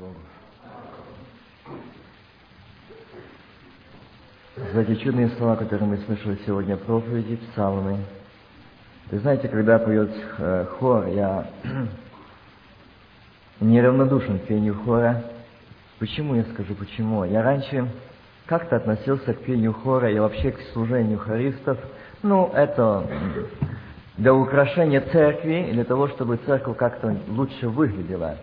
Богу. За эти чудные слова, которые мы слышали сегодня проповеди, псалмы. Вы знаете, когда поет э, хор, я неравнодушен к пению хора. Почему я скажу почему? Я раньше как-то относился к пению хора и вообще к служению хористов. Ну, это для украшения церкви, для того, чтобы церковь как-то лучше выглядела.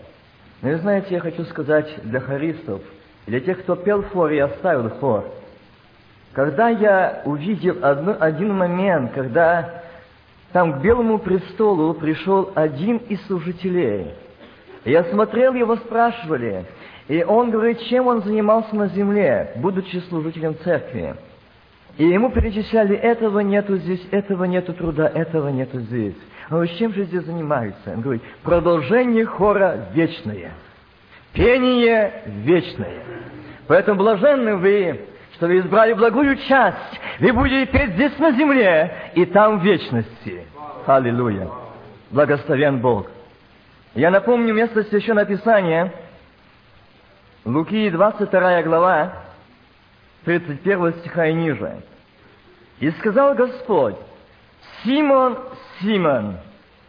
Но вы знаете, я хочу сказать для хористов, для тех, кто пел хор и оставил хор, когда я увидел одно, один момент, когда там к Белому престолу пришел один из служителей, я смотрел, его спрашивали, и он говорит, чем он занимался на земле, будучи служителем церкви. И ему перечисляли, этого нету здесь, этого нету труда, этого нету здесь. А чем же здесь занимаются? Он говорит, продолжение хора вечное, пение вечное. Поэтому блаженны вы, что вы избрали благую часть. Вы будете петь здесь на земле и там в вечности. Аллилуйя. Благословен Бог. Я напомню место Священного Писания, Луки 22 глава, 31 стиха и ниже. «И сказал Господь, Симон, Симон,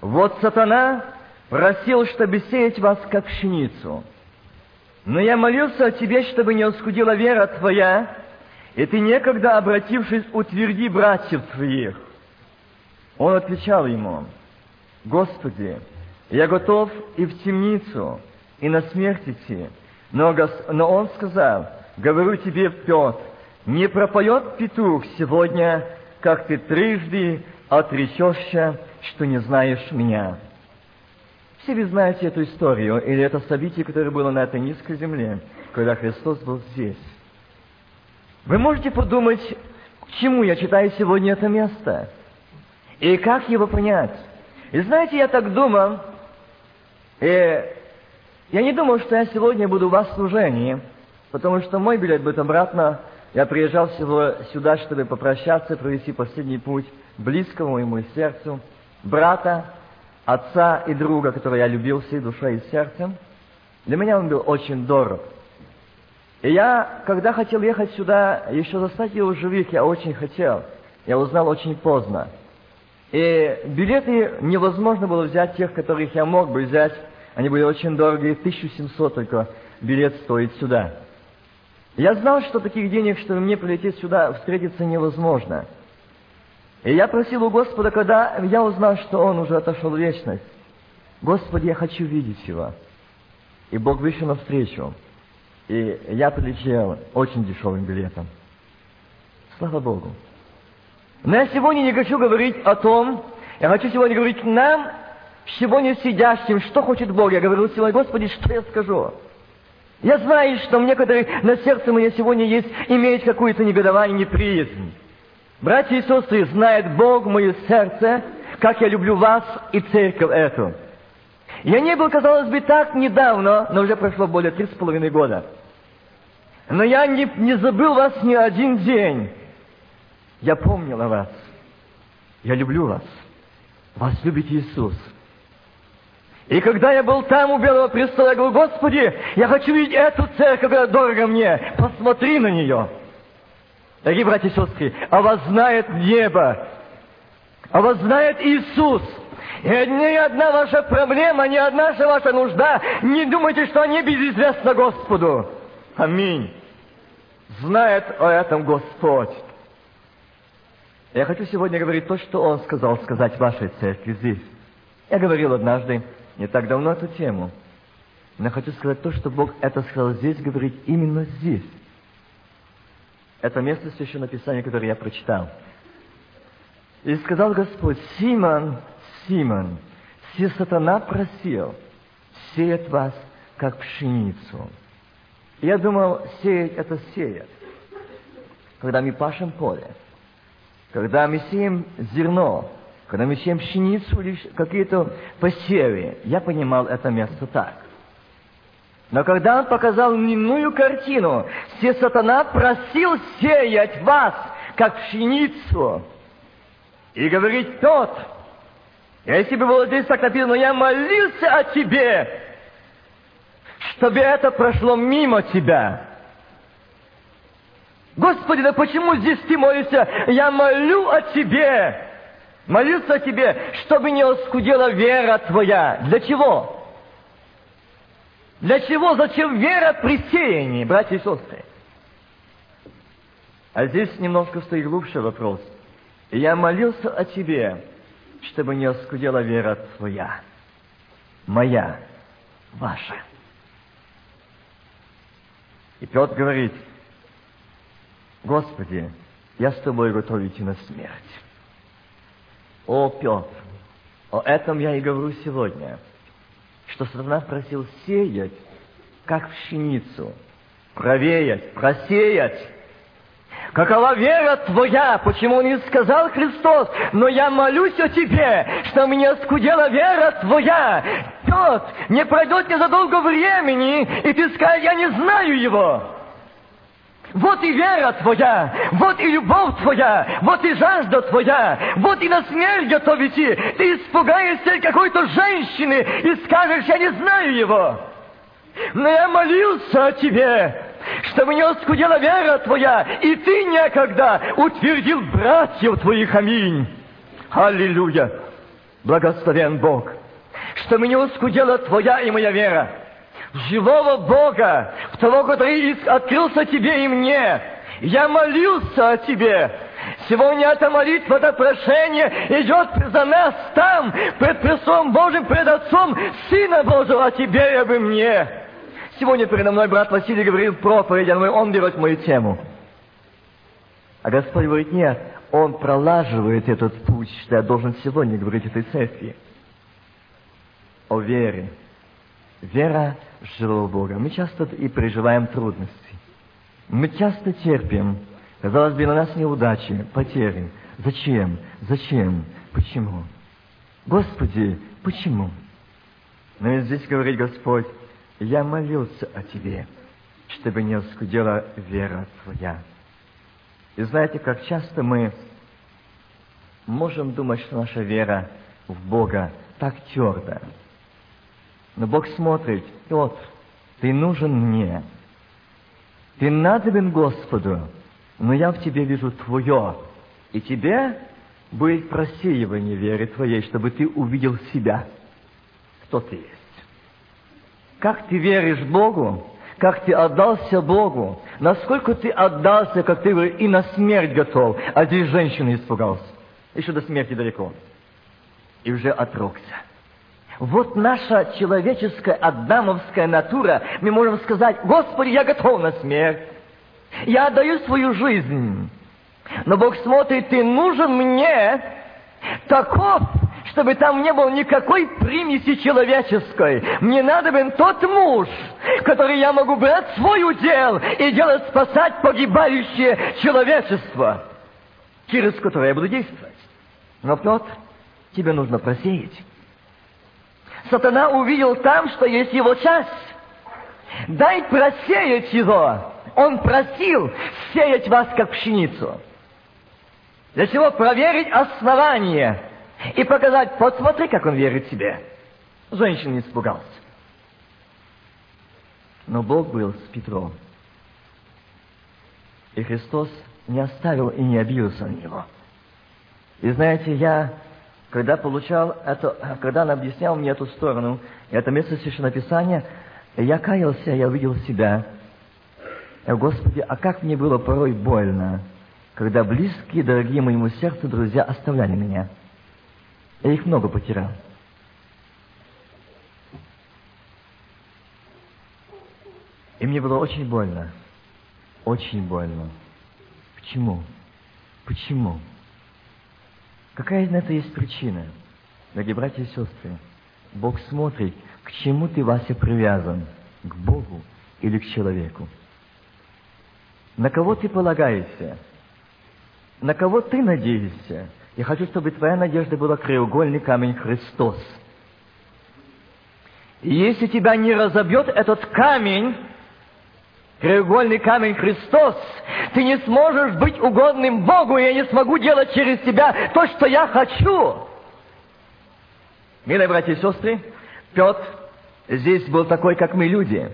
вот сатана просил, чтобы сеять вас, как пшеницу. Но я молился о тебе, чтобы не оскудила вера твоя, и ты некогда, обратившись, утверди братьев твоих. Он отвечал ему, Господи, я готов и в темницу, и на смерть идти. Но, но он сказал, говорю тебе, Петр, не пропоет петух сегодня, как ты трижды отречешься, что не знаешь меня. Все вы знаете эту историю, или это событие, которое было на этой низкой земле, когда Христос был здесь. Вы можете подумать, к чему я читаю сегодня это место, и как его понять. И знаете, я так думал, и я не думал, что я сегодня буду у вас в служении, потому что мой билет будет обратно. Я приезжал всего сюда, чтобы попрощаться, провести последний путь близкому моему сердцу, брата, отца и друга, которого я любил всей душой и сердцем. Для меня он был очень дорог. И я, когда хотел ехать сюда, еще застать его живых, я очень хотел. Я узнал очень поздно. И билеты невозможно было взять тех, которых я мог бы взять. Они были очень дорогие, 1700 только билет стоит сюда. Я знал, что таких денег, чтобы мне прилететь сюда, встретиться невозможно. И я просил у Господа, когда я узнал, что Он уже отошел в вечность, Господи, я хочу видеть Его. И Бог вышел навстречу. И я прилетел очень дешевым билетом. Слава Богу. Но я сегодня не хочу говорить о том, я хочу сегодня говорить нам, сегодня сидящим, что хочет Бог. Я говорил сегодня, Господи, что я скажу? Я знаю, что некоторые на сердце мне сегодня есть, имеют какое-то негодование, неприязнь. Братья и сестры, знает Бог мое сердце, как я люблю вас и церковь эту. Я не был, казалось бы, так недавно, но уже прошло более три с половиной года. Но я не, не забыл вас ни один день. Я помнил о вас. Я люблю вас. Вас любит Иисус. И когда я был там у Белого престола, я говорю, Господи, я хочу видеть эту церковь, которая дорого мне. Посмотри на нее. Дорогие братья и сестры, а вас знает небо. А вас знает Иисус. И ни одна ваша проблема, ни одна ваша нужда, не думайте, что они безизвестны Господу. Аминь. Знает о этом Господь. Я хочу сегодня говорить то, что Он сказал сказать вашей церкви здесь. Я говорил однажды, не так давно, эту тему. Но хочу сказать то, что Бог это сказал здесь, говорить именно здесь. Это место Священного Писания, которое я прочитал. И сказал Господь, Симон, Симон, все сатана просил сеять вас, как пшеницу. Я думал, сеять – это сеять. Когда мы пашем поле – когда мы сеем зерно, когда мы сеем пшеницу или какие-то посевы, я понимал это место так. Но когда он показал иную картину, все сатана просил сеять вас, как пшеницу, и говорит тот, если бы было здесь так написано, я молился о тебе, чтобы это прошло мимо тебя. Господи, да почему здесь ты молишься? Я молю о Тебе. Молился о Тебе, чтобы не оскудела вера Твоя. Для чего? Для чего? Зачем вера при сеянии, братья и сестры? А здесь немножко стоит глубже вопрос. Я молился о Тебе, чтобы не оскудела вера Твоя, моя, ваша. И Петр говорит, Господи, я с Тобой готов идти на смерть. О, Петр, о этом я и говорю сегодня, что сатана просил сеять, как пшеницу, провеять, просеять. Какова вера твоя? Почему не сказал Христос? Но я молюсь о тебе, что мне скудела вера твоя. Петр, не пройдет незадолго времени, и ты скажешь, я не знаю его. Вот и вера твоя, вот и любовь твоя, вот и жажда твоя, вот и на смерть готов идти. Ты испугаешься какой-то женщины и скажешь, я не знаю его. Но я молился о тебе, чтобы не оскудела вера твоя, и ты некогда утвердил братьев твоих. Аминь. Аллилуйя. Благословен Бог. Чтобы не оскудела твоя и моя вера живого Бога, того, который открылся тебе и мне. Я молился о тебе. Сегодня эта молитва, это прошение идет за нас там, пред Престолом Божьим, пред Отцом Сына Божьего, о тебе и обо мне. Сегодня передо мной брат Василий говорил проповедь, я думаю, он берет мою тему. А Господь говорит, нет, Он пролаживает этот путь, что я должен сегодня говорить этой церкви. О вере. Вера живого Бога. Мы часто и переживаем трудности. Мы часто терпим, казалось бы, на нас неудачи, потери. Зачем? Зачем? Почему? Господи, почему? Но здесь говорит Господь, я молился о Тебе, чтобы не оскудела вера Твоя. И знаете, как часто мы можем думать, что наша вера в Бога так твердая, но Бог смотрит, вот, ты нужен мне. Ты надобен Господу, но я в тебе вижу Твое. И тебе будет просеивание веры Твоей, чтобы ты увидел себя, кто ты есть. Как ты веришь Богу, как ты отдался Богу, насколько ты отдался, как ты говоришь, и на смерть готов. А здесь женщина испугался. Еще до смерти далеко. И уже отрокся. Вот наша человеческая адамовская натура. Мы можем сказать, Господи, я готов на смерть. Я отдаю свою жизнь. Но Бог смотрит, ты нужен мне таков, чтобы там не было никакой примеси человеческой. Мне надо бы тот муж, который я могу брать свой удел и делать спасать погибающее человечество, через которое я буду действовать. Но, Петр, тебе нужно просеять сатана увидел там, что есть его часть. Дай просеять его. Он просил сеять вас, как пшеницу. Для чего? Проверить основание и показать, посмотри, как он верит себе. Женщина не испугался. Но Бог был с Петром. И Христос не оставил и не обиделся на него. И знаете, я когда получал это, когда он объяснял мне эту сторону, это место Священного Писания, я каялся, я увидел себя. Господи, а как мне было порой больно, когда близкие, дорогие моему сердцу друзья оставляли меня. Я их много потерял. И мне было очень больно. Очень больно. Почему? Почему? Какая на это есть причина? Дорогие братья и сестры, Бог смотрит, к чему ты, Вася, привязан, к Богу или к человеку. На кого ты полагаешься? На кого ты надеешься? Я хочу, чтобы твоя надежда была краеугольный камень Христос. И если тебя не разобьет этот камень, Треугольный камень Христос. Ты не сможешь быть угодным Богу, и я не смогу делать через тебя то, что я хочу. Милые братья и сестры, Петр здесь был такой, как мы люди.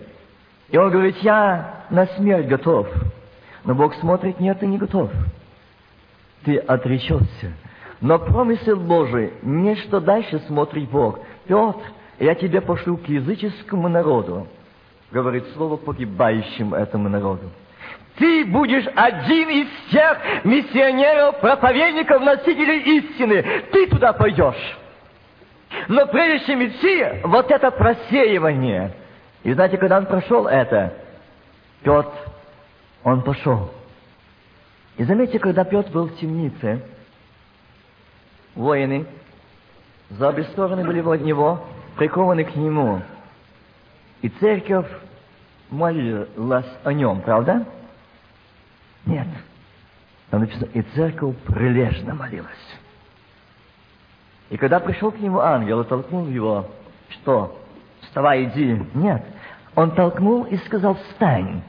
И он говорит, я на смерть готов. Но Бог смотрит, нет, ты не готов. Ты отречешься. Но промысел Божий, не что дальше смотрит Бог. Петр, я тебя пошлю к языческому народу, говорит слово погибающим этому народу. Ты будешь один из тех миссионеров, проповедников, носителей истины. Ты туда пойдешь. Но прежде чем идти, вот это просеивание. И знаете, когда он прошел это, Петр, он пошел. И заметьте, когда Петр был в темнице, воины за обе стороны были от него, прикованы к нему. И церковь молилась о нем, правда? Нет. Там написано, и церковь прилежно молилась. И когда пришел к нему ангел и толкнул его, что, вставай, иди. Нет. Он толкнул и сказал, встань.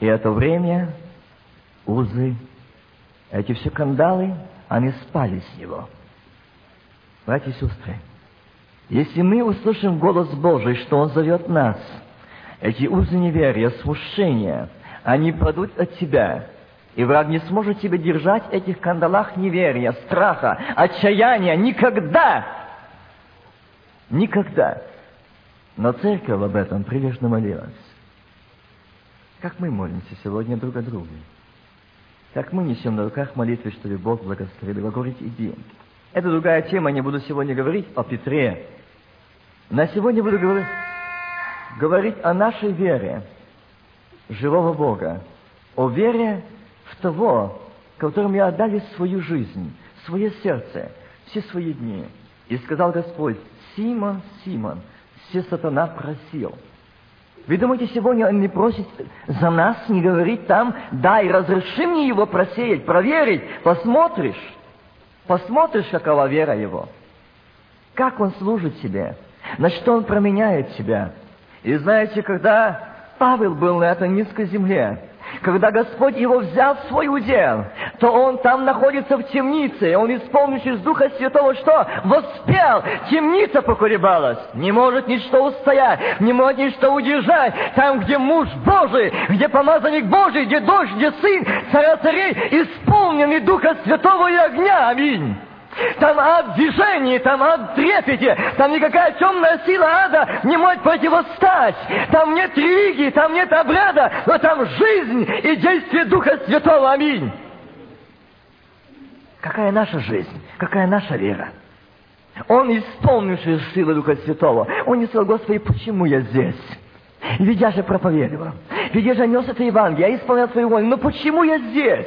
И это время узы, эти все кандалы, они спали с него. Братья и сестры, если мы услышим голос Божий, что Он зовет нас, эти узы неверия, смущения, они падут от тебя, и враг не сможет тебя держать в этих кандалах неверия, страха, отчаяния никогда. Никогда. Но церковь об этом прилежно молилась. Как мы молимся сегодня друг о друге? Как мы несем на руках молитвы, чтобы Бог благословил его, говорить «иди». Это другая тема, не буду сегодня говорить о Петре. На сегодня буду говорить, говорить о нашей вере живого Бога, о вере в того, которому я отдали свою жизнь, свое сердце, все свои дни. И сказал Господь, Симон, Симон, все сатана просил. Вы думаете, сегодня он не просит за нас, не говорит там, дай, разреши мне его просеять, проверить, посмотришь. Посмотришь, какова вера его. Как он служит тебе, на что он променяет тебя. И знаете, когда Павел был на этой низкой земле, когда Господь его взял в свой удел, то он там находится в темнице, и он, исполнившись Духа Святого, что? Воспел! Темница поколебалась! Не может ничто устоять, не может ничто удержать. Там, где муж Божий, где помазанник Божий, где дождь, где сын, царя царей, исполненный Духа Святого и огня. Аминь. Там ад движения, там ад трепете, там никакая темная сила ада не может противостать. Там нет религии, там нет обряда, но там жизнь и действие Духа Святого. Аминь. Какая наша жизнь? Какая наша вера? Он, исполнивший силы Духа Святого, он не сказал, Господи, почему я здесь? Ведь я же проповедовал. Ведь я же нес это Евангелие, я исполнял свою волю. Но почему я здесь?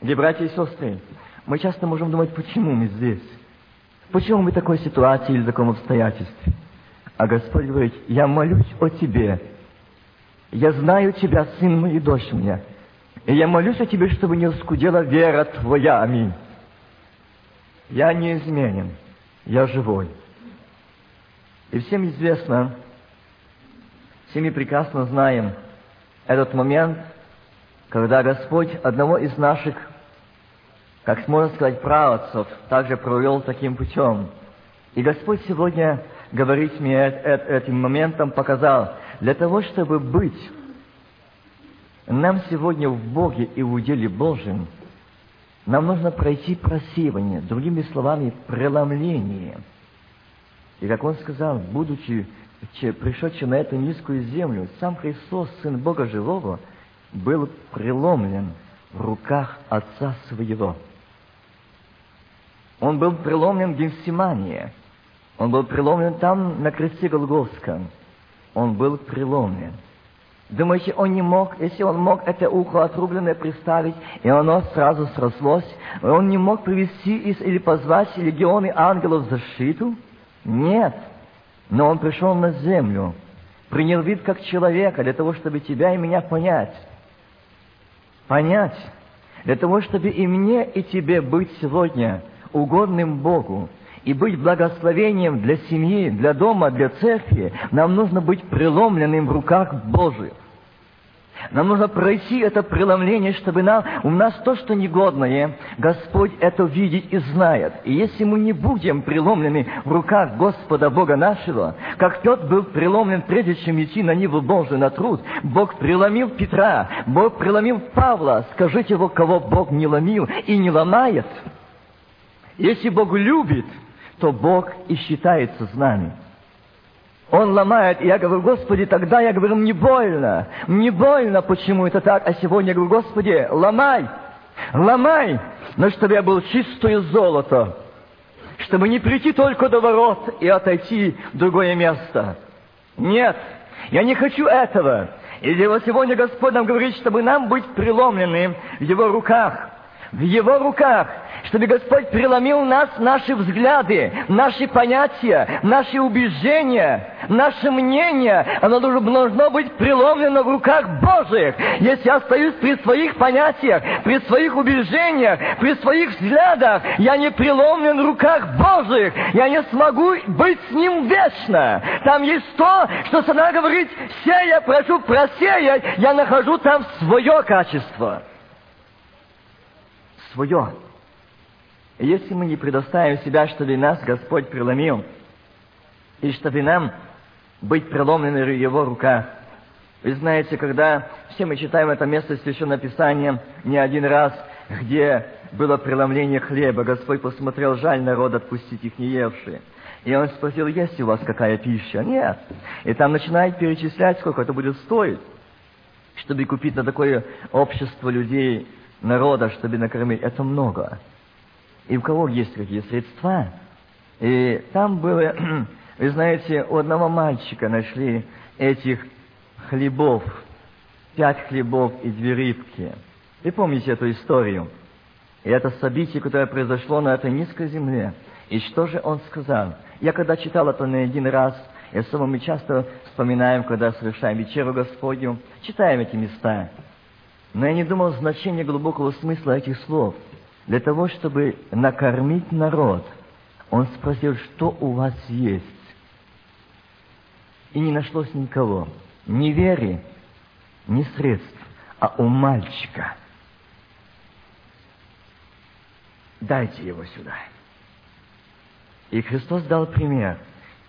Где братья и сестры, мы часто можем думать, почему мы здесь? Почему мы в такой ситуации или в таком обстоятельстве? А Господь говорит, я молюсь о тебе. Я знаю тебя, сын мой и дочь моя. И я молюсь о тебе, чтобы не скудела вера твоя. Аминь. Я неизменен. Я живой. И всем известно, все мы прекрасно знаем этот момент, когда Господь одного из наших как можно сказать, праотцов также провел таким путем. И Господь сегодня говорит мне этим моментом, показал, для того, чтобы быть нам сегодня в Боге и в уделе Божьем, нам нужно пройти просеивание, другими словами, преломление. И как он сказал, будучи пришедший на эту низкую землю, сам Христос, Сын Бога Живого, был преломлен в руках Отца Своего. Он был преломлен в Гефсимании. Он был преломлен там, на кресте Голгофском. Он был преломлен. Думаете, он не мог, если он мог это ухо отрубленное представить, и оно сразу срослось, он не мог привести или позвать легионы ангелов в защиту? Нет. Но он пришел на землю, принял вид как человека для того, чтобы тебя и меня понять. Понять. Для того, чтобы и мне, и тебе быть сегодня угодным Богу и быть благословением для семьи, для дома, для церкви, нам нужно быть преломленным в руках Божьих. Нам нужно пройти это преломление, чтобы нам, у нас то, что негодное, Господь это видит и знает. И если мы не будем преломлены в руках Господа Бога нашего, как Петр был преломлен, прежде чем идти на Ниву Божию на труд, Бог преломил Петра, Бог преломил Павла. Скажите его, кого Бог не ломил и не ломает. Если Бог любит, то Бог и считается с нами. Он ломает, и я говорю, Господи, тогда я говорю, мне больно, мне больно, почему это так, а сегодня я говорю, Господи, ломай, ломай, но чтобы я был чистое золото, чтобы не прийти только до ворот и отойти в другое место. Нет, я не хочу этого. И вот сегодня Господь нам говорит, чтобы нам быть преломлены в Его руках, в Его руках, чтобы Господь преломил нас, наши взгляды, наши понятия, наши убеждения, наше мнение. Оно должно быть преломлено в руках Божьих. Если я остаюсь при своих понятиях, при своих убеждениях, при своих взглядах, я не преломлен в руках Божьих. Я не смогу быть с Ним вечно. Там есть то, что Сана говорит, сея, прошу просеять, я нахожу там свое качество. Свое. Если мы не предоставим себя, чтобы нас Господь преломил, и чтобы нам быть преломлены Его руках. Вы знаете, когда все мы читаем это место священного Писания не один раз, где было преломление хлеба, Господь посмотрел, жаль народ отпустить их не евшие. И он спросил, есть у вас какая пища? Нет. И там начинает перечислять, сколько это будет стоить, чтобы купить на такое общество людей, народа, чтобы накормить. Это много и у кого есть какие средства. И там было, вы знаете, у одного мальчика нашли этих хлебов, пять хлебов и две рыбки. Вы помните эту историю? И это событие, которое произошло на этой низкой земле. И что же он сказал? Я когда читал это на один раз, и особо мы часто вспоминаем, когда совершаем вечеру Господню, читаем эти места. Но я не думал значения глубокого смысла этих слов – для того, чтобы накормить народ, он спросил, что у вас есть. И не нашлось никого, ни веры, ни средств, а у мальчика. Дайте его сюда. И Христос дал пример.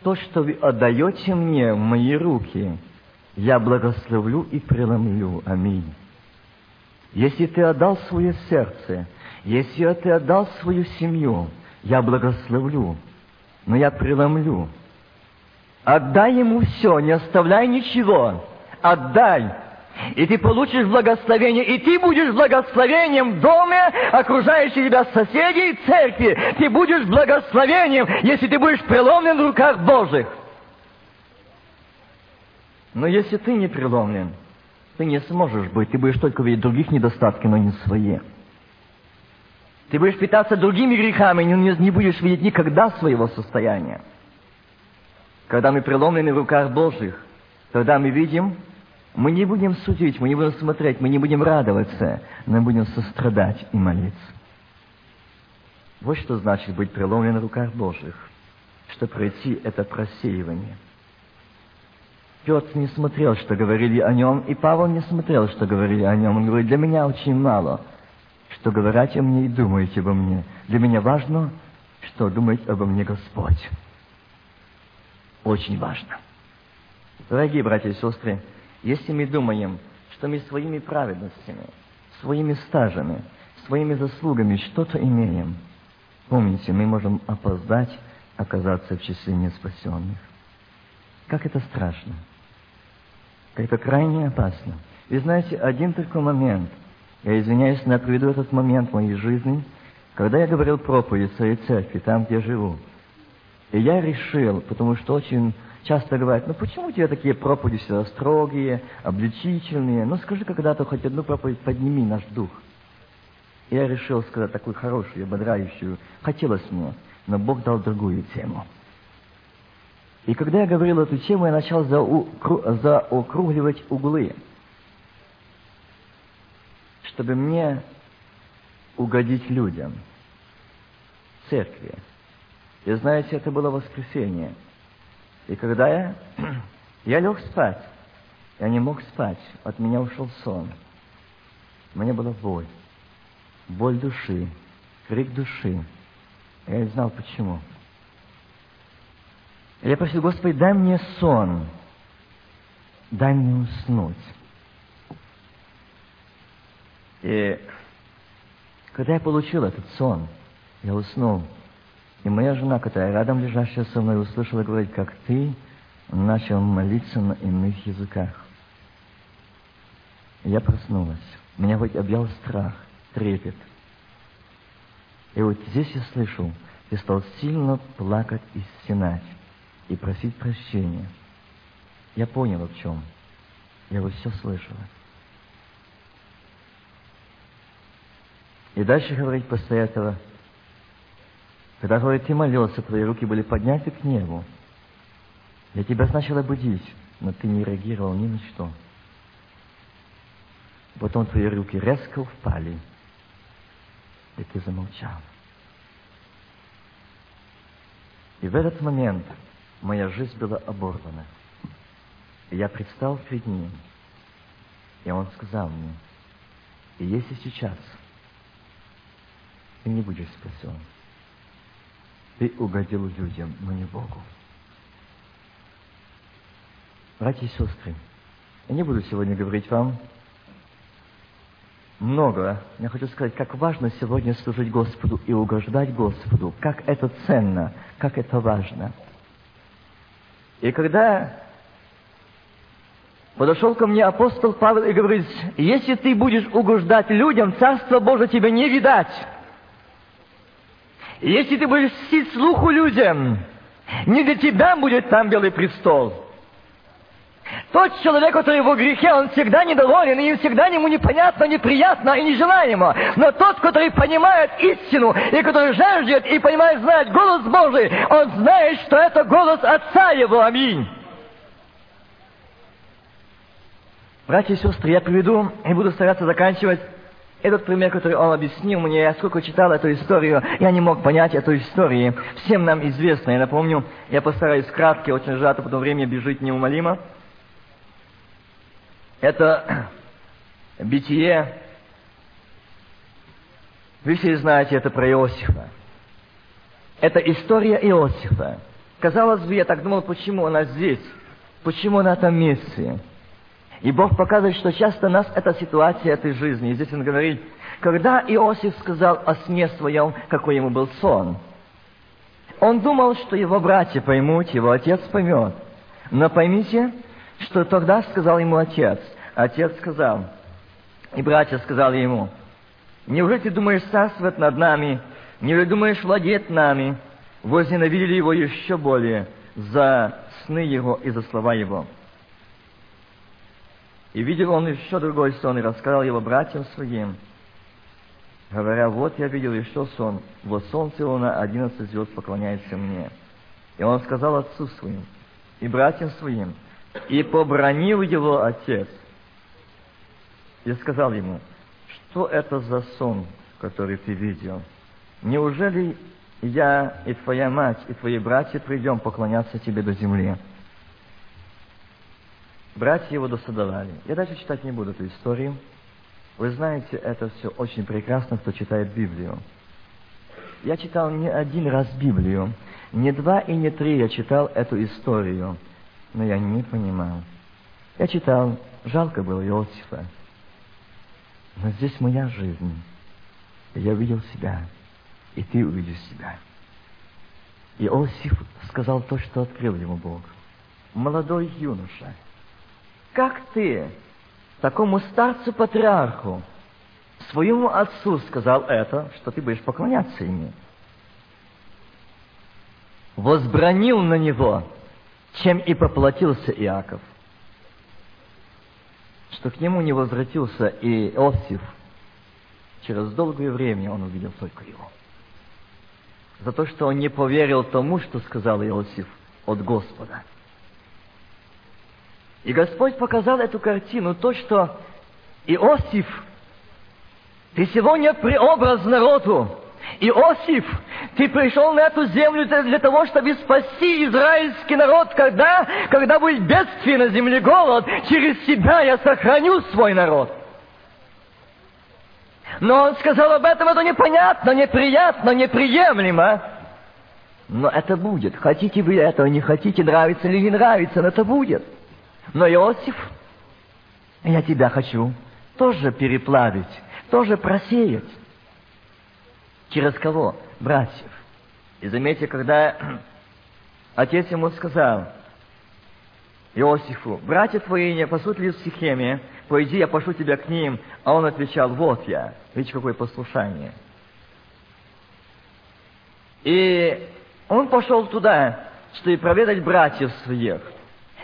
То, что вы отдаете мне в мои руки, я благословлю и преломлю. Аминь. Если ты отдал свое сердце – если ты отдал свою семью, я благословлю, но я преломлю. Отдай ему все, не оставляй ничего. Отдай. И ты получишь благословение, и ты будешь благословением в доме, окружающих тебя соседей и церкви. Ты будешь благословением, если ты будешь преломлен в руках Божьих. Но если ты не преломлен, ты не сможешь быть, ты будешь только видеть других недостатки, но не свои. Ты будешь питаться другими грехами, но не будешь видеть никогда своего состояния. Когда мы преломлены в руках Божьих, тогда мы видим, мы не будем судить, мы не будем смотреть, мы не будем радоваться, но будем сострадать и молиться. Вот что значит быть преломлен в руках Божьих, что пройти это просеивание. Петр не смотрел, что говорили о нем, и Павел не смотрел, что говорили о нем. Он говорит, для меня очень мало – что говорите о мне и думаете обо мне. Для меня важно, что думает обо мне Господь. Очень важно. Дорогие братья и сестры, если мы думаем, что мы своими праведностями, своими стажами, своими заслугами что-то имеем, помните, мы можем опоздать, оказаться в числе неспасенных. Как это страшно. Как это крайне опасно. Вы знаете, один только момент – я извиняюсь, но я приведу этот момент в моей жизни, когда я говорил проповедь в своей церкви, там, где я живу. И я решил, потому что очень часто говорят, ну почему у тебя такие проповеди всегда строгие, обличительные? Ну скажи когда-то хоть одну проповедь, подними наш дух. И я решил сказать такую хорошую, ободряющую. Хотелось мне, но Бог дал другую тему. И когда я говорил эту тему, я начал заокругливать углы чтобы мне угодить людям, церкви. И знаете, это было воскресенье. И когда я, я лег спать, Я не мог спать, от меня ушел сон. Меня была боль, боль души, крик души. Я не знал почему. Я просил, Господи, дай мне сон, дай мне уснуть. И когда я получил этот сон, я уснул. И моя жена, которая рядом лежащая со мной, услышала говорить, как ты начал молиться на иных языках. И я проснулась. Меня хоть объял страх, трепет. И вот здесь я слышу, ты стал сильно плакать и стенать, и просить прощения. Я понял, в чем. Я вот все слышала. И дальше говорить после этого, когда, говорит, ты молился, твои руки были подняты к небу. Я тебя сначала будить, но ты не реагировал ни на что. Потом твои руки резко упали, и ты замолчал. И в этот момент моя жизнь была оборвана. И я предстал перед ним, и он сказал мне, и если сейчас ты не будешь спасен, ты угодил людям, но не Богу. Братья и сестры, я не буду сегодня говорить вам много. Я хочу сказать, как важно сегодня служить Господу и угождать Господу. Как это ценно, как это важно. И когда подошел ко мне апостол Павел и говорит, если ты будешь угождать людям, Царство Божие тебе не видать. Если ты будешь сить слуху людям, не для тебя будет там белый престол. Тот человек, который во грехе, он всегда недоволен, и всегда ему непонятно, неприятно и нежелаемо. Но тот, который понимает истину, и который жаждет и понимает, знает голос Божий, он знает, что это голос Отца Его. Аминь. Братья и сестры, я приведу и буду стараться заканчивать этот пример, который он объяснил мне, я сколько читал эту историю, я не мог понять эту историю. Всем нам известно, я напомню, я постараюсь кратко, очень сжато, потом время бежит неумолимо. Это битие. Вы все знаете это про Иосифа. Это история Иосифа. Казалось бы, я так думал, почему она здесь? Почему на этом месте? И Бог показывает, что часто нас эта ситуация этой жизни. И здесь Он говорит, когда Иосиф сказал о сне своем, какой ему был сон, он думал, что его братья поймут, его отец поймет. Но поймите, что тогда сказал ему отец. Отец сказал, и братья сказали ему, «Неужели ты думаешь царствовать над нами? Неужели думаешь владеть нами?» Возненавидели его еще более за сны его и за слова его. И видел он еще другой сон, и рассказал его братьям своим, говоря, вот я видел еще сон, вот солнце луна, одиннадцать звезд поклоняется мне. И он сказал отцу своим и братьям своим, и побронил его отец. И сказал ему, что это за сон, который ты видел? Неужели я и твоя мать, и твои братья придем поклоняться тебе до земли? Братья его досадовали. Я дальше читать не буду эту историю. Вы знаете, это все очень прекрасно, кто читает Библию. Я читал не один раз Библию, не два и не три я читал эту историю – но я не понимал. Я читал, жалко было Иосифа. Но здесь моя жизнь. я увидел себя, и ты увидишь себя. Иосиф сказал то, что открыл ему Бог. Молодой юноша, как ты, такому старцу-патриарху, своему отцу сказал это, что ты будешь поклоняться ему? Возбранил на него чем и поплатился Иаков, что к нему не возвратился и Иосиф, через долгое время он увидел только его. За то, что он не поверил тому, что сказал Иосиф от Господа. И Господь показал эту картину, то, что Иосиф, ты сегодня преобраз народу, Иосиф, ты пришел на эту землю для того, чтобы спасти израильский народ, когда, когда будет бедствие на земле, голод, через себя я сохраню свой народ. Но он сказал об этом, это непонятно, неприятно, неприемлемо. Но это будет. Хотите вы этого, не хотите, нравится или не нравится, но это будет. Но Иосиф, я тебя хочу тоже переплавить, тоже просеять. Через кого? Братьев. И заметьте, когда отец ему сказал, Иосифу, братья твои не пасут ли в Сихеме, пойди, я пошлю тебя к ним. А он отвечал, вот я. Видите, какое послушание. И он пошел туда, чтобы проведать братьев своих.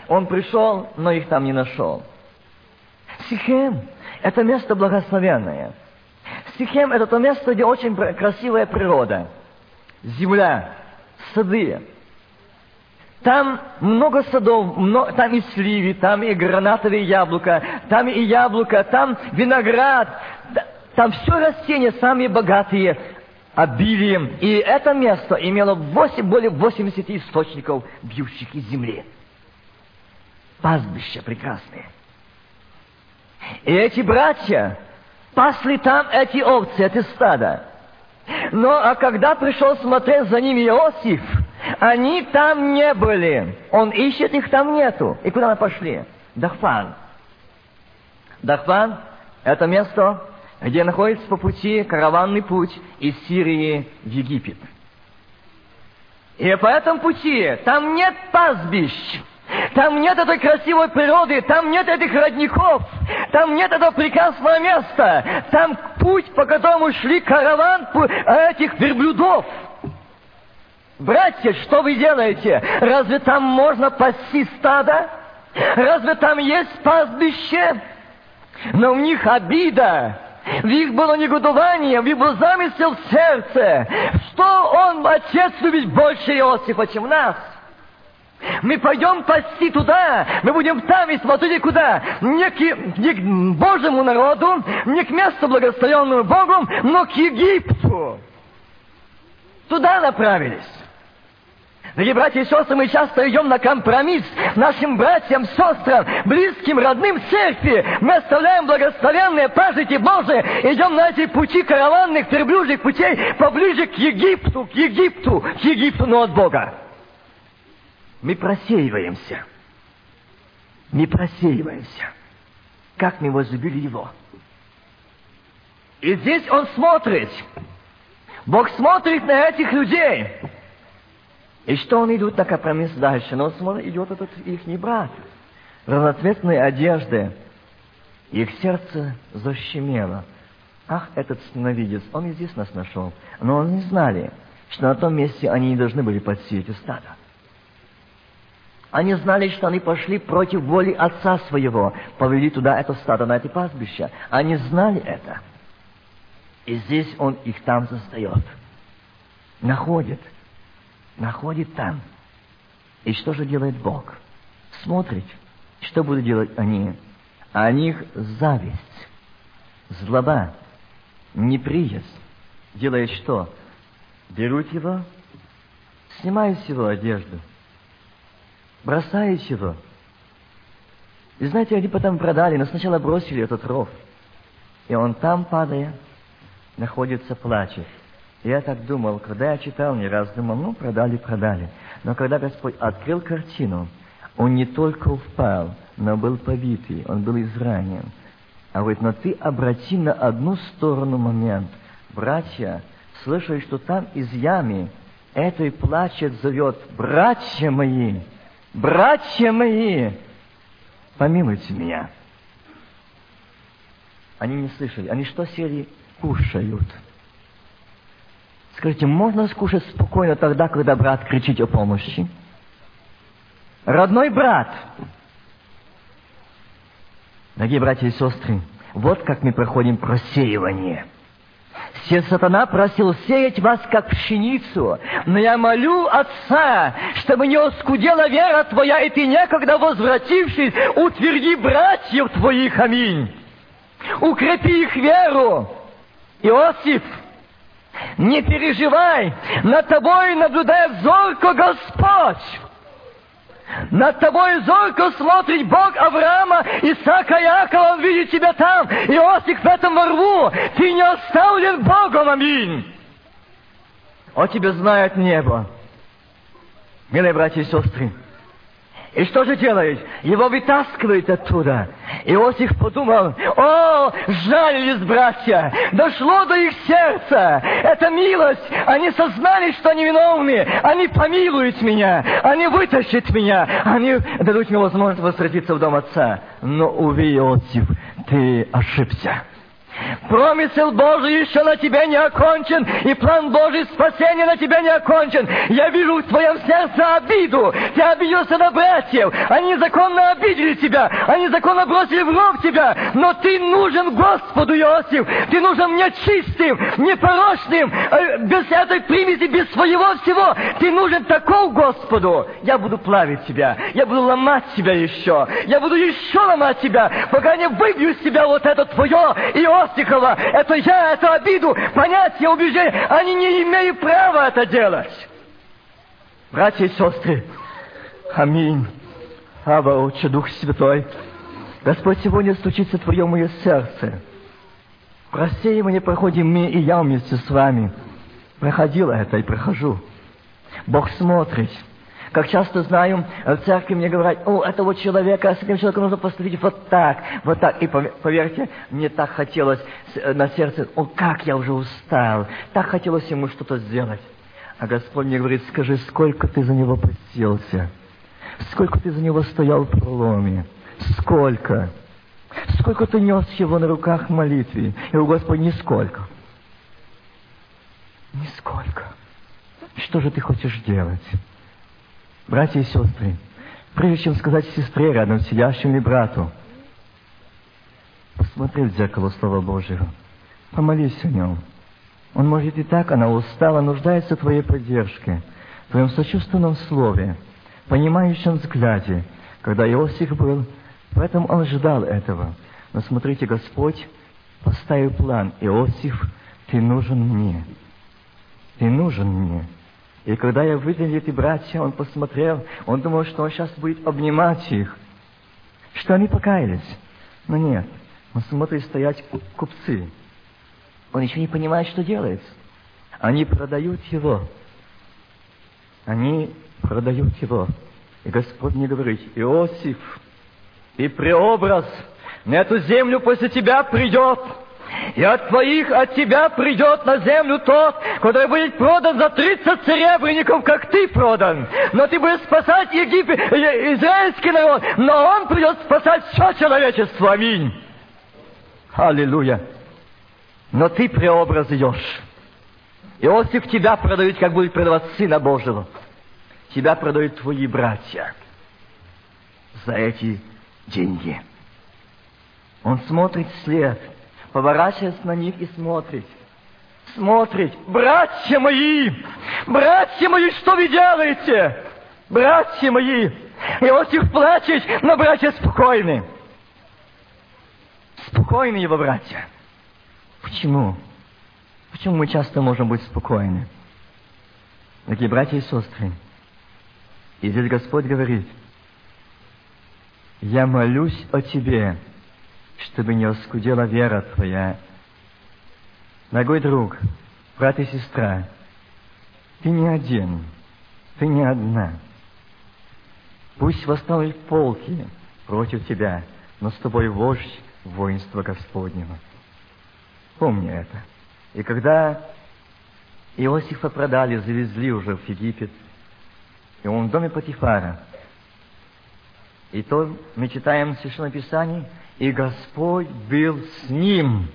Он пришел, но их там не нашел. Сихем – это место благословенное – Сихем – это то место, где очень красивая природа. Земля, сады. Там много садов, много, там и сливи, там и гранатовые яблока, там и яблоко, там виноград. Там все растения самые богатые обилием. И это место имело 8, более 80 источников, бьющих из земли. Пастбища прекрасные. И эти братья, пасли там эти овцы, эти стада. Но а когда пришел смотреть за ними Иосиф, они там не были. Он ищет, их там нету. И куда мы пошли? Дахфан. Дахфан – это место, где находится по пути караванный путь из Сирии в Египет. И по этому пути там нет пастбищ, там нет этой красивой природы, там нет этих родников, там нет этого прекрасного места. Там путь, по которому шли караван этих верблюдов. Братья, что вы делаете? Разве там можно пасти стадо? Разве там есть пастбище? Но у них обида. В них было негодование, в них был замысел в сердце. Что он, отец, любит больше Иосифа, чем нас? Мы пойдем пасти туда, мы будем там и смотрите куда. Не к, не к Божьему народу, не к месту благословенному Богу, но к Египту. Туда направились. Дорогие братья и сестры, мы часто идем на компромисс нашим братьям, сестрам, близким, родным церкви. Мы оставляем благословенные пажити Божии, идем на эти пути караванных, верблюжьих путей поближе к Египту, к Египту, к Египту, но от Бога мы просеиваемся. Мы просеиваемся. Как мы возлюбили Его. И здесь Он смотрит. Бог смотрит на этих людей. И что он идет на компромисс дальше? Но он смотрит, идет этот их не брат. Разноцветные одежды. Их сердце защемело. Ах, этот сновидец, он и здесь нас нашел. Но они знали, что на том месте они не должны были подсеять стадо. Они знали, что они пошли против воли отца своего, повели туда это стадо, на это пастбище. Они знали это. И здесь он их там застает. Находит. Находит там. И что же делает Бог? Смотрит, что будут делать они. А о них зависть, злоба, неприязнь. Делает что? Берут его, снимают с его одежду – бросает его. И знаете, они потом продали, но сначала бросили этот ров. И он там, падая, находится, плачет. Я так думал, когда я читал не раз, думал, ну, продали, продали. Но когда Господь открыл картину, он не только упал, но был побитый, он был изранен. А говорит, но ты обрати на одну сторону момент. Братья, слышали, что там из ямы этой плачет, зовет, братья мои, братья мои, помилуйте меня. Они не слышали. Они что сели? Кушают. Скажите, можно скушать спокойно тогда, когда брат кричит о помощи? Родной брат. Дорогие братья и сестры, вот как мы проходим просеивание – все сатана просил сеять вас, как пшеницу. Но я молю Отца, чтобы не оскудела вера твоя, и ты некогда возвратившись, утверди братьев твоих. Аминь. Укрепи их веру. Иосиф, Не переживай, над тобой наблюдает зорко Господь. Над тобой зорко смотрит Бог Авраама, Исаака, Иакова, Он видит тебя там. Иосиф в этом рву. Ты не оставлен Богом, аминь. О тебе знает небо. Милые братья и сестры, и что же делает? Его вытаскивает оттуда. Иосиф подумал, о, жалились братья, дошло до их сердца. Это милость. Они сознали, что они виновны. Они помилуют меня. Они вытащат меня. Они дадут мне возможность возвратиться в дом отца. Но, увы, Иосиф, ты ошибся. Промысел Божий еще на тебе не окончен, и план Божий спасения на тебя не окончен. Я вижу в твоем сердце обиду. Ты обиделся на братьев. Они законно обидели тебя. Они законно бросили в рог тебя. Но ты нужен Господу, Иосиф. Ты нужен мне чистым, непорочным, э, без этой примеси, без своего всего. Ты нужен таков Господу. Я буду плавить тебя. Я буду ломать тебя еще. Я буду еще ломать тебя, пока не выбью из тебя вот это твое Иосиф Костикова, это я, это обиду, понятия, убеждения, они не имеют права это делать. Братья и сестры, аминь. Ава, Отче, Дух Святой, Господь сегодня стучится в Твое мое сердце. В рассеивании проходим мы, и я вместе с вами. Проходил это и прохожу. Бог смотрит. Как часто знаю, в церкви мне говорят, о, этого человека, с этим человеком нужно поступить вот так, вот так. И поверьте, мне так хотелось э, на сердце, о, как я уже устал, так хотелось ему что-то сделать. А Господь мне говорит, скажи, сколько ты за него постился, сколько ты за него стоял в проломе, сколько, сколько ты нес его на руках в молитве. И у Господа нисколько. Нисколько. Что же ты хочешь делать? Братья и сестры, прежде чем сказать сестре рядом сидящему или брату, посмотри в зеркало Слова Божьего, помолись о нем. Он может и так, она устала, нуждается в твоей поддержке, в твоем сочувственном слове, понимающем взгляде. Когда Иосиф был, поэтому он ждал этого. Но смотрите, Господь поставил план. Иосиф, ты нужен мне. Ты нужен мне. И когда я выделил эти братья, он посмотрел, он думал, что он сейчас будет обнимать их, что они покаялись. Но нет, он смотрит стоять купцы. Он еще не понимает, что делает. Они продают его. Они продают его. И Господь мне говорит, Иосиф, и преобраз на эту землю после тебя придет. И от твоих, от тебя придет на землю тот, который будет продан за тридцать серебряников, как ты продан. Но ты будешь спасать Египет, э, израильский народ, но он придет спасать все человечество. Аминь. Аллилуйя. Но ты преобраз идешь. Иосиф тебя продают, как будет продавать Сына Божьего. Тебя продают твои братья за эти деньги. Он смотрит вслед – поворачивается на них и смотрит. Смотрит. Братья мои! Братья мои, что вы делаете? Братья мои! Иосиф плачет, но братья спокойны. Спокойны его братья. Почему? Почему мы часто можем быть спокойны? Дорогие братья и сестры, и здесь Господь говорит, «Я молюсь о тебе, чтобы не оскудела вера твоя. Дорогой друг, брат и сестра, ты не один, ты не одна. Пусть восстанут полки против тебя, но с тобой вождь воинства Господнего. Помни это. И когда Иосифа продали, завезли уже в Египет, и он в доме Патифара, и то мы читаем в Священном Писании, и Господь был с ним.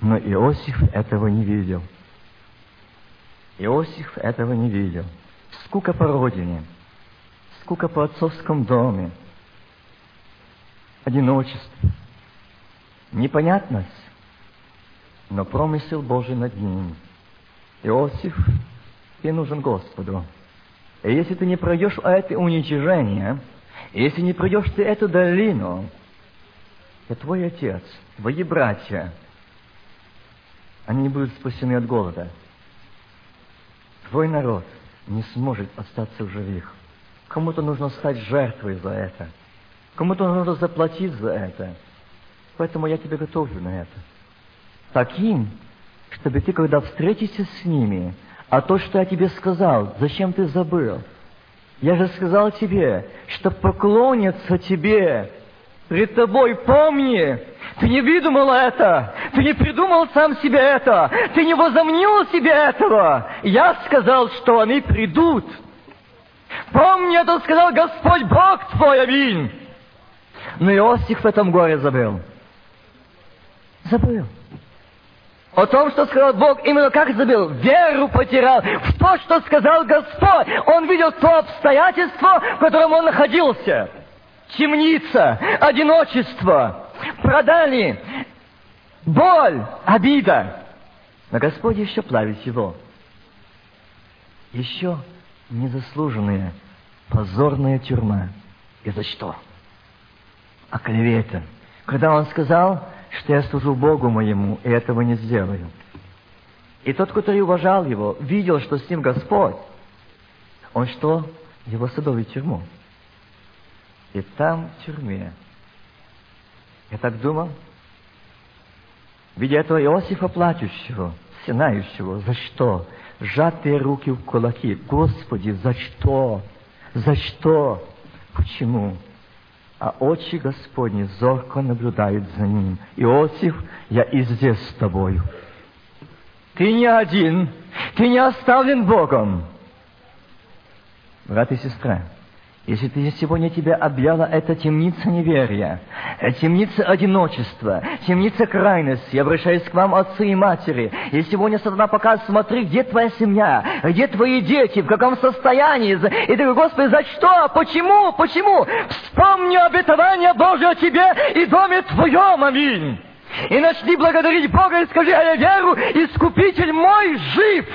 Но Иосиф этого не видел. Иосиф этого не видел. Скука по родине, скука по отцовском доме, одиночество, непонятность, но промысел Божий над ним. Иосиф, ты нужен Господу. И если ты не пройдешь это уничижение, если не пройдешь ты эту долину, то твой отец, твои братья они не будут спасены от голода. Твой народ не сможет остаться в живых. Кому-то нужно стать жертвой за это. Кому-то нужно заплатить за это. Поэтому я тебя готовлю на это. Таким, чтобы ты, когда встретишься с ними, а то, что я тебе сказал, зачем ты забыл? Я же сказал тебе, что поклонятся тебе пред тобой. Помни, ты не выдумал это, ты не придумал сам себе это, ты не возомнил себе этого. Я сказал, что они придут. Помни, это сказал Господь Бог твой, аминь. Но Иосиф в этом горе забыл. Забыл. О том, что сказал Бог, именно как забыл, веру потерял в то, что сказал Господь. Он видел то обстоятельство, в котором он находился. Темница, одиночество, продали, боль, обида. Но Господь еще плавит его. Еще незаслуженная, позорная тюрьма. И за что? А клевета. Когда он сказал, что я служу Богу моему, и этого не сделаю. И тот, который уважал его, видел, что с ним Господь, он что? Его садовый в тюрьму. И там, в тюрьме, я так думал, видя этого Иосифа плачущего, синающего, за что? Сжатые руки в кулаки. Господи, за что? За что? Почему? А очи Господни зорко наблюдают за ним. Иосиф, я и здесь с тобою. Ты не один, ты не оставлен Богом. Брат и сестра, если ты сегодня тебя объяла эта темница неверия, темница одиночества, темница крайности, я обращаюсь к вам, отцы и матери, и сегодня сатана показывает, смотри, где твоя семья, где твои дети, в каком состоянии, и ты говоришь, Господи, за что, почему, почему? Вспомни обетование Божье о тебе и доме твоем, аминь. И начни благодарить Бога и скажи, а я веру, Искупитель мой жив.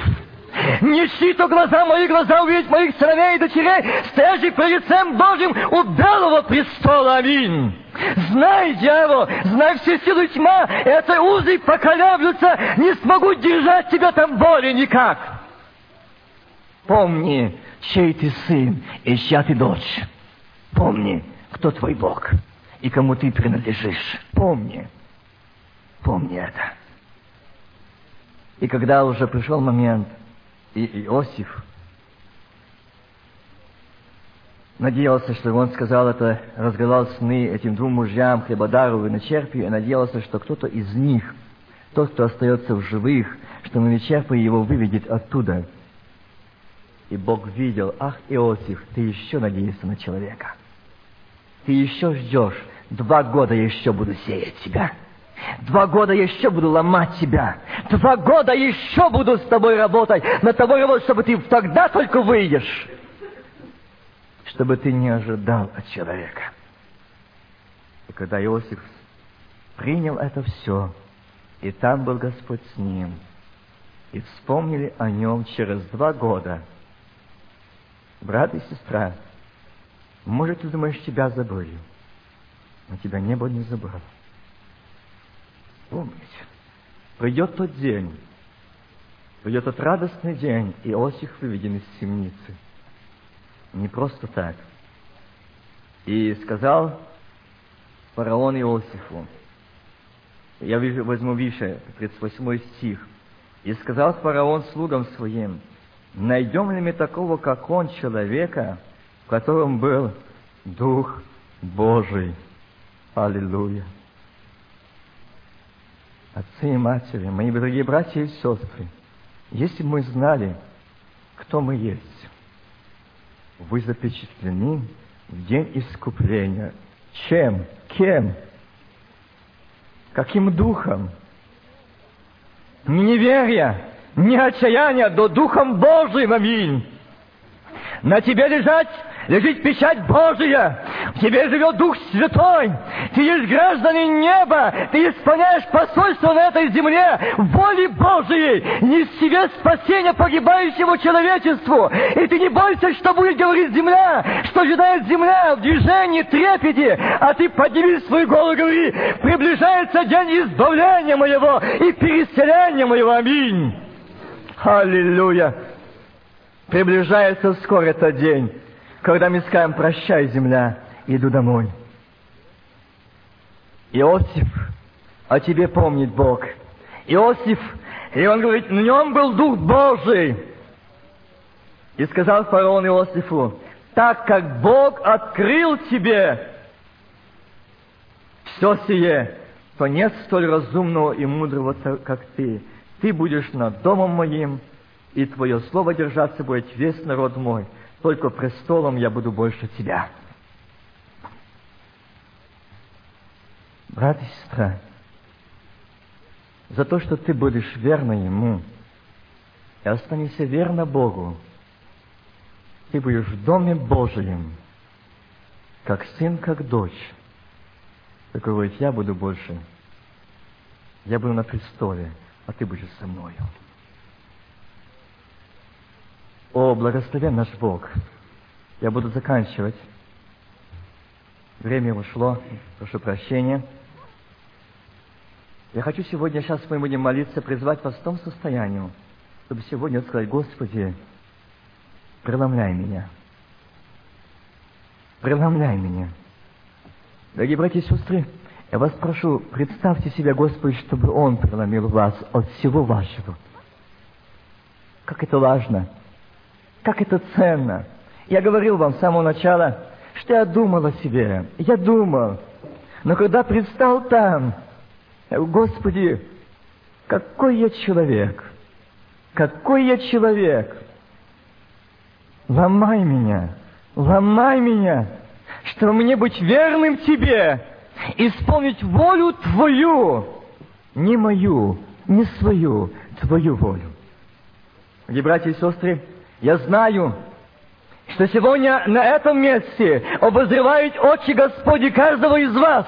Неси то глаза мои, глаза увидеть моих сыновей и дочерей, стоящих перед лицем Божьим у белого престола. Аминь. Знай, дьявол, знай все силы тьма, это узы поколеблются, не смогу держать тебя там более никак. Помни, чей ты сын и чья ты дочь. Помни, кто твой Бог и кому ты принадлежишь. Помни. Помни это. И когда уже пришел момент, и Иосиф надеялся, что он сказал это, разгадал сны этим двум мужьям, Хлебодару и Начерпию, и надеялся, что кто-то из них, тот, кто остается в живых, что Начерпий его выведет оттуда. И Бог видел, ах, Иосиф, ты еще надеешься на человека. Ты еще ждешь, два года еще буду сеять тебя. Два года еще буду ломать тебя. Два года еще буду с тобой работать. На тобой работать, чтобы ты тогда только выйдешь. Чтобы ты не ожидал от человека. И когда Иосиф принял это все, и там был Господь с ним, и вспомнили о нем через два года. Брат и сестра, может, ты думаешь, тебя забыли, но тебя небо не забрало. Помните, придет тот день, придет тот радостный день, и Иосиф выведен из темницы. Не просто так. И сказал фараон Иосифу, я возьму выше, 38 стих, и сказал фараон слугам своим, найдем ли мы такого, как он, человека, в котором был Дух Божий. Аллилуйя отцы и матери, мои дорогие братья и сестры, если бы мы знали, кто мы есть, вы запечатлены в день искупления. Чем? Кем? Каким духом? Не неверия, не отчаяния, но Духом Божьим, аминь. На тебе лежать лежит печать Божия. В тебе живет Дух Святой. Ты есть гражданин неба. Ты исполняешь посольство на этой земле воли Божией. Не в себе спасения погибающему человечеству. И ты не бойся, что будет говорить земля, что ожидает земля в движении, трепете. А ты подними свою голову и говори, приближается день избавления моего и переселения моего. Аминь. Аллилуйя. Приближается скоро этот день, когда мы скажем «Прощай, земля, иду домой». Иосиф, о тебе помнит Бог. Иосиф, и он говорит, на нем был Дух Божий. И сказал фараон Иосифу, так как Бог открыл тебе все сие, то нет столь разумного и мудрого, как ты. Ты будешь над домом моим, и Твое слово держаться будет весь народ мой. Только престолом я буду больше Тебя. Брат и сестра, за то, что ты будешь верна Ему и останешься верна Богу, ты будешь в Доме Божьем, как сын, как дочь. Такой говорит, я буду больше, я буду на престоле, а ты будешь со мною. О, благословен наш Бог! Я буду заканчивать. Время ушло, прошу прощения. Я хочу сегодня, сейчас мы будем молиться, призвать вас в том состоянии, чтобы сегодня сказать, Господи, преломляй меня. Преломляй меня. Дорогие братья и сестры, я вас прошу, представьте себя, Господи, чтобы Он преломил вас от всего вашего. Как это важно – как это ценно. Я говорил вам с самого начала, что я думал о себе. Я думал. Но когда предстал там, Господи, какой я человек! Какой я человек! Ломай меня! Ломай меня! Чтобы мне быть верным Тебе! Исполнить волю Твою! Не мою, не свою, Твою волю. Дорогие братья и сестры, я знаю, что сегодня на этом месте обозревают очи Господи каждого из вас.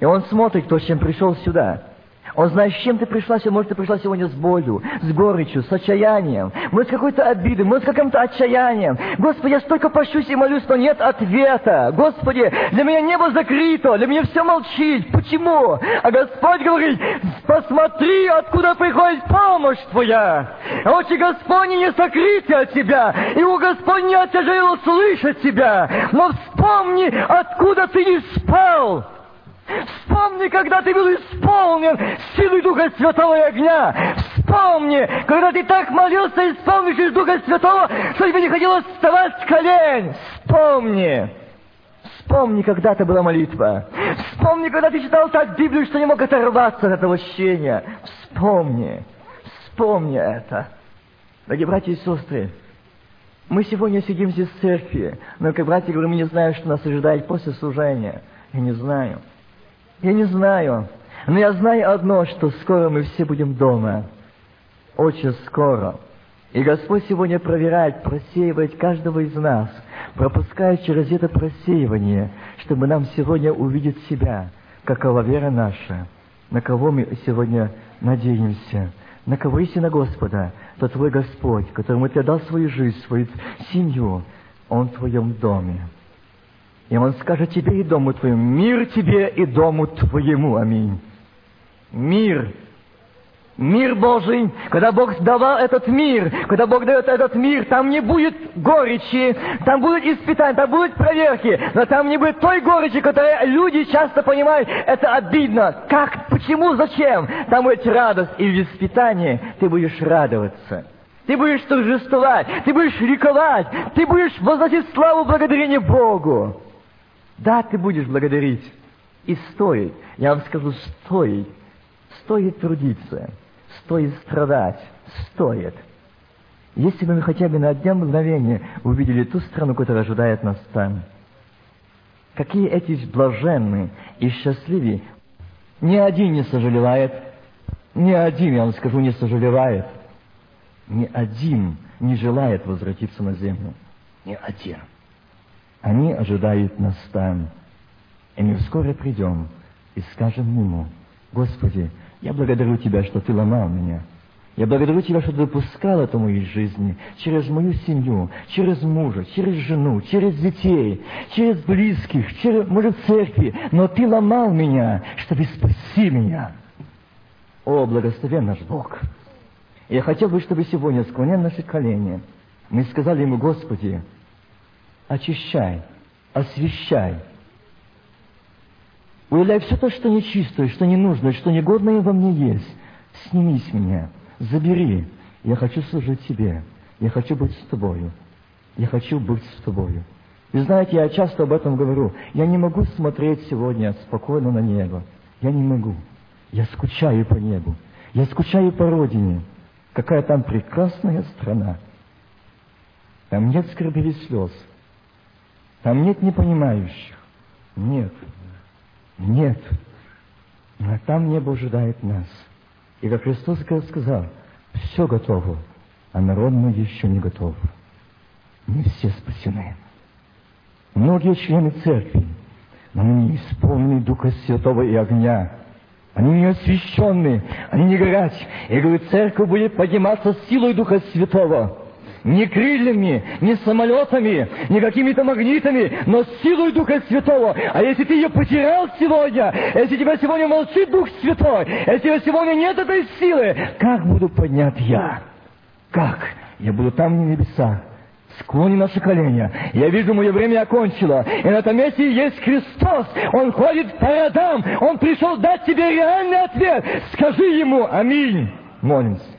И Он смотрит, кто чем пришел сюда. Он знает, с чем ты пришла сегодня. Может, ты пришла сегодня с болью, с горечью, с отчаянием. Может, с какой-то обидой, может, с каким-то отчаянием. Господи, я столько пощусь и молюсь, но нет ответа. Господи, для меня небо закрыто, для меня все молчит. Почему? А Господь говорит, посмотри, откуда приходит помощь Твоя. Очи Господни не сокрыты от Тебя, и у Господь не оттяжело слышать Тебя. Но вспомни, откуда ты не спал. Вспомни, когда ты был исполнен силой Духа Святого и огня. Вспомни, когда ты так молился, исполнившись Духа Святого, что тебе не хотелось вставать с колен. Вспомни. Вспомни, когда это была молитва. Вспомни, когда ты читал так Библию, что не мог оторваться от этого ощущения. Вспомни. Вспомни это. Дорогие братья и сестры, мы сегодня сидим здесь в церкви, но, как братья говорю, мы не знаем, что нас ожидает после служения. Я не знаю. Я не знаю. Но я знаю одно, что скоро мы все будем дома. Очень скоро. И Господь сегодня проверяет, просеивает каждого из нас, пропуская через это просеивание, чтобы нам сегодня увидеть себя, какова вера наша, на кого мы сегодня надеемся, на кого истина Господа, то Твой Господь, которому Ты дал свою жизнь, свою семью, Он в Твоем доме. И Он скажет тебе и дому твоему, мир тебе и дому твоему. Аминь. Мир. Мир Божий, когда Бог давал этот мир, когда Бог дает этот мир, там не будет горечи, там будут испытания, там будут проверки, но там не будет той горечи, которую люди часто понимают, это обидно. Как, почему, зачем? Там будет радость, и в испытании ты будешь радоваться. Ты будешь торжествовать, ты будешь ликовать, ты будешь возносить славу благодарение Богу. Да, ты будешь благодарить. И стоит, я вам скажу, стоит. Стоит трудиться, стоит страдать, стоит. Если бы мы хотя бы на одно мгновение увидели ту страну, которая ожидает нас там, какие эти блаженные и счастливые, ни один не сожалевает, ни один, я вам скажу, не сожалевает, ни один не желает возвратиться на землю. не один. Они ожидают нас там, и мы вскоре придем и скажем Ему, Господи, я благодарю Тебя, что Ты ломал меня. Я благодарю Тебя, что Ты допускал это моей жизни, через мою семью, через мужа, через жену, через детей, через близких, через, может, церкви. Но Ты ломал меня, чтобы спасти меня. О, благословен наш Бог! Я хотел бы, чтобы сегодня, склоняя наши колени, мы сказали Ему, Господи, очищай, освящай, Уявляй все то, что нечистое, что ненужное, что негодное во мне есть. Сними с меня, забери. Я хочу служить Тебе. Я хочу быть с Тобою. Я хочу быть с Тобою. И знаете, я часто об этом говорю. Я не могу смотреть сегодня спокойно на небо. Я не могу. Я скучаю по небу. Я скучаю по родине. Какая там прекрасная страна. Там нет скорби и слез. Там нет непонимающих. Нет. Нет. А там небо ожидает нас. И как Христос сказал, все готово, а народ мой еще не готов. Не все спасены. Многие члены церкви, но они не исполнены Духа Святого и огня. Они не освященные, они не горят. И говорю, церковь будет подниматься силой Духа Святого не крыльями, не самолетами, не какими-то магнитами, но силой Духа Святого. А если ты ее потерял сегодня, если тебя сегодня молчит Дух Святой, если тебя сегодня нет этой силы, как буду поднят я? Как? Я буду там на небесах. Склони наши колени. Я вижу, мое время окончило. И на этом месте есть Христос. Он ходит по родам. Он пришел дать тебе реальный ответ. Скажи ему Аминь. Молимся.